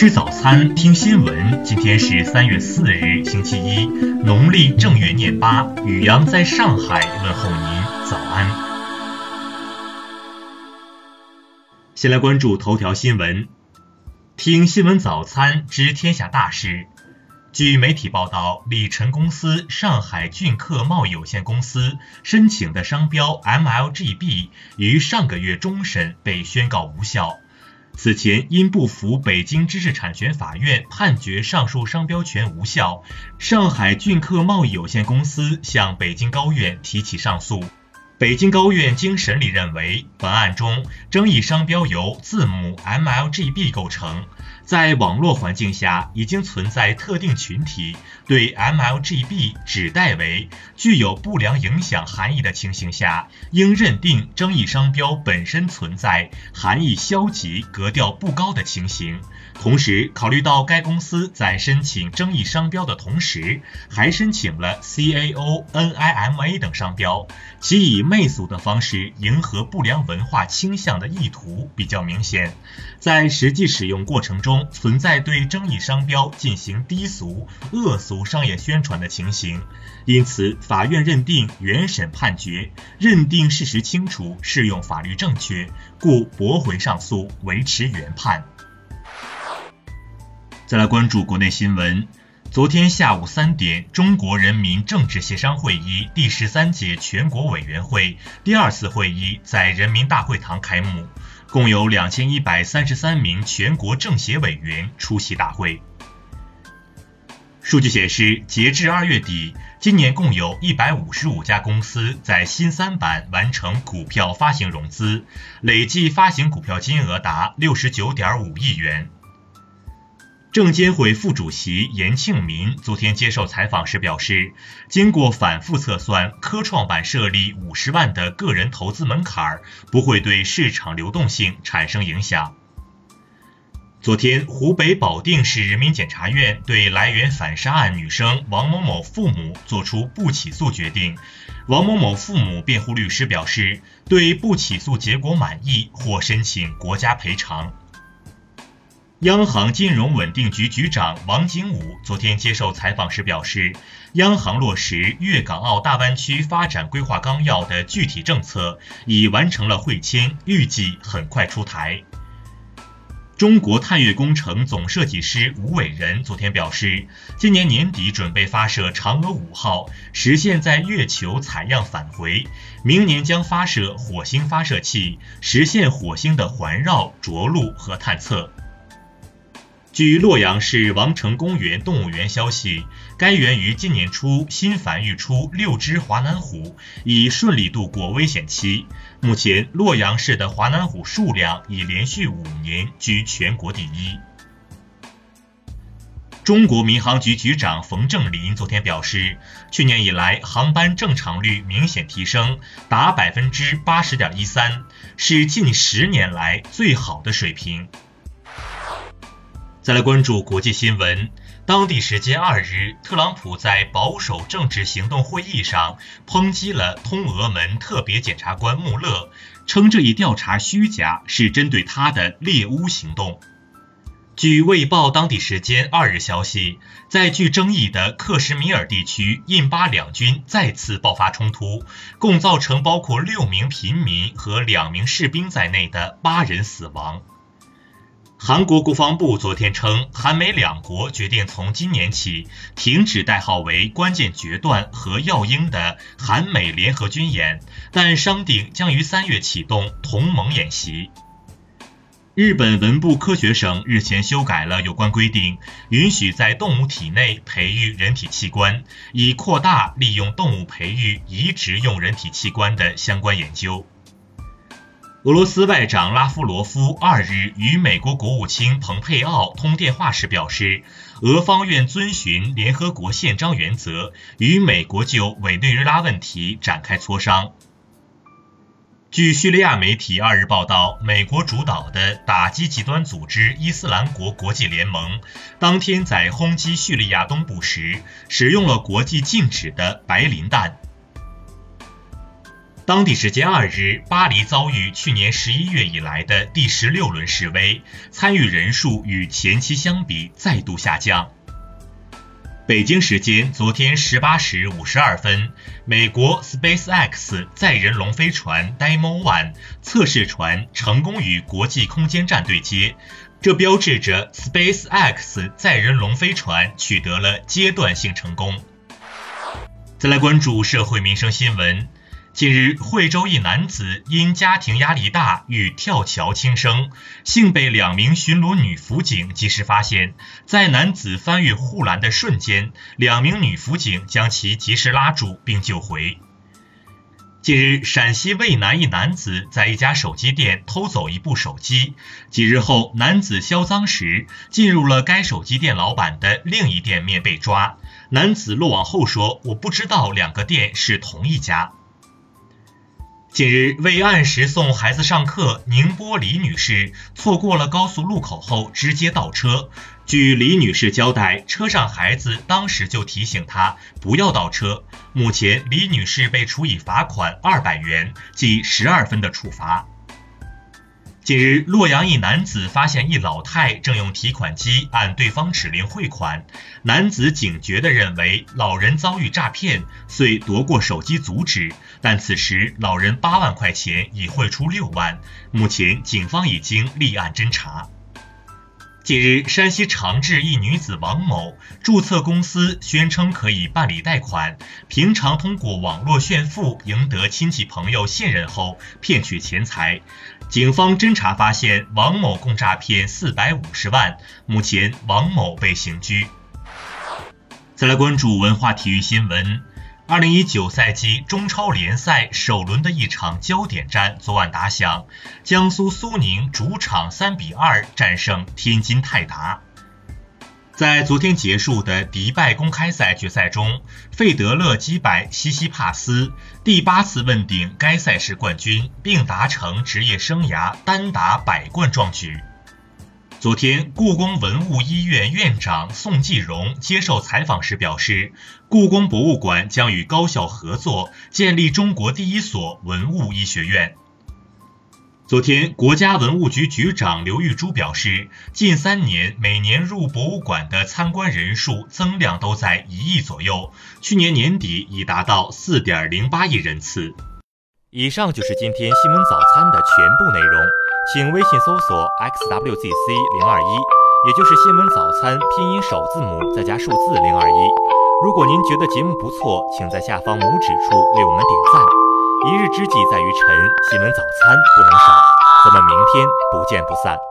吃早餐，听新闻。今天是三月四日，星期一，农历正月廿八。雨阳在上海问候您，早安。先来关注头条新闻，听新闻早餐知天下大事。据媒体报道，李晨公司上海俊客贸易有限公司申请的商标 MLGB 于上个月终审被宣告无效。此前因不服北京知识产权法院判决上述商标权无效，上海俊客贸易有限公司向北京高院提起上诉。北京高院经审理认为，本案中争议商标由字母 MLGB 构成。在网络环境下，已经存在特定群体对 MLGB 指代为具有不良影响含义的情形下，应认定争议商标本身存在含义消极、格调不高的情形。同时，考虑到该公司在申请争议商标的同时，还申请了 CAO、NIMA 等商标，其以媚俗的方式迎合不良文化倾向的意图比较明显，在实际使用过程中存在对争议商标进行低俗、恶俗商业宣传的情形。因此，法院认定原审判决认定事实清楚，适用法律正确，故驳回上诉，维持原判。再来关注国内新闻。昨天下午三点，中国人民政治协商会议第十三届全国委员会第二次会议在人民大会堂开幕，共有两千一百三十三名全国政协委员出席大会。数据显示，截至二月底，今年共有一百五十五家公司在新三板完成股票发行融资，累计发行股票金额达六十九点五亿元。证监会副主席严庆民昨天接受采访时表示，经过反复测算，科创板设立五十万的个人投资门槛不会对市场流动性产生影响。昨天，湖北保定市人民检察院对来源反杀案女生王某某父母作出不起诉决定。王某某父母辩护律师表示，对不起诉结果满意，或申请国家赔偿。央行金融稳定局局长王景武昨天接受采访时表示，央行落实粤港澳大湾区发展规划纲要的具体政策已完成了会签，预计很快出台。中国探月工程总设计师吴伟仁昨天表示，今年年底准备发射嫦娥五号，实现在月球采样返回；明年将发射火星发射器，实现火星的环绕、着陆和探测。据洛阳市王城公园动物园消息，该园于今年初新繁育出六只华南虎，已顺利度过危险期。目前，洛阳市的华南虎数量已连续五年居全国第一。中国民航局局长冯正林昨天表示，去年以来航班正常率明显提升，达百分之八十点一三，是近十年来最好的水平。再来关注国际新闻。当地时间二日，特朗普在保守政治行动会议上抨击了通俄门特别检察官穆勒，称这一调查虚假，是针对他的猎巫行动。据《卫报》当地时间二日消息，在具争议的克什米尔地区，印巴两军再次爆发冲突，共造成包括六名平民和两名士兵在内的八人死亡。韩国国防部昨天称，韩美两国决定从今年起停止代号为“关键决断”和“耀英”的韩美联合军演，但商定将于三月启动同盟演习。日本文部科学省日前修改了有关规定，允许在动物体内培育人体器官，以扩大利用动物培育移植用人体器官的相关研究。俄罗斯外长拉夫罗夫二日与美国国务卿蓬佩奥通电话时表示，俄方愿遵循联合国宪章原则，与美国就委内瑞拉问题展开磋商。据叙利亚媒体二日报道，美国主导的打击极端组织伊斯兰国国际联盟当天在轰击叙利亚东部时，使用了国际禁止的白磷弹。当地时间二日，巴黎遭遇去年十一月以来的第十六轮示威，参与人数与前期相比再度下降。北京时间昨天十八时五十二分，美国 SpaceX 载人龙飞船 Demo One 测试船成功与国际空间站对接，这标志着 SpaceX 载人龙飞船取得了阶段性成功。再来关注社会民生新闻。近日，惠州一男子因家庭压力大欲跳桥轻生，幸被两名巡逻女辅警及时发现。在男子翻越护栏的瞬间，两名女辅警将其及时拉住并救回。近日，陕西渭南一男子在一家手机店偷走一部手机，几日后，男子销赃时进入了该手机店老板的另一店面被抓。男子落网后说：“我不知道两个店是同一家。”近日，为按时送孩子上课，宁波李女士错过了高速路口后直接倒车。据李女士交代，车上孩子当时就提醒她不要倒车。目前，李女士被处以罚款二百元，记十二分的处罚。近日，洛阳一男子发现一老太正用提款机按对方指令汇款，男子警觉地认为老人遭遇诈骗，遂夺过手机阻止。但此时老人八万块钱已汇出六万，目前警方已经立案侦查。近日，山西长治一女子王某注册公司，宣称可以办理贷款，平常通过网络炫富赢得亲戚朋友信任后骗取钱财。警方侦查发现，王某共诈骗四百五十万，目前王某被刑拘。再来关注文化体育新闻。二零一九赛季中超联赛首轮的一场焦点战昨晚打响，江苏苏宁主场三比二战胜天津泰达。在昨天结束的迪拜公开赛决赛中，费德勒击败西西帕斯，第八次问鼎该赛事冠军，并达成职业生涯单打百冠壮举。昨天，故宫文物医院院长宋继荣接受采访时表示，故宫博物馆将与高校合作，建立中国第一所文物医学院。昨天，国家文物局局长刘玉珠表示，近三年每年入博物馆的参观人数增量都在一亿左右，去年年底已达到四点零八亿人次。以上就是今天新闻早餐的全部内容。请微信搜索 xwzc 零二一，也就是新闻早餐拼音首字母再加数字零二一。如果您觉得节目不错，请在下方拇指处为我们点赞。一日之计在于晨，新闻早餐不能少。咱们明天不见不散。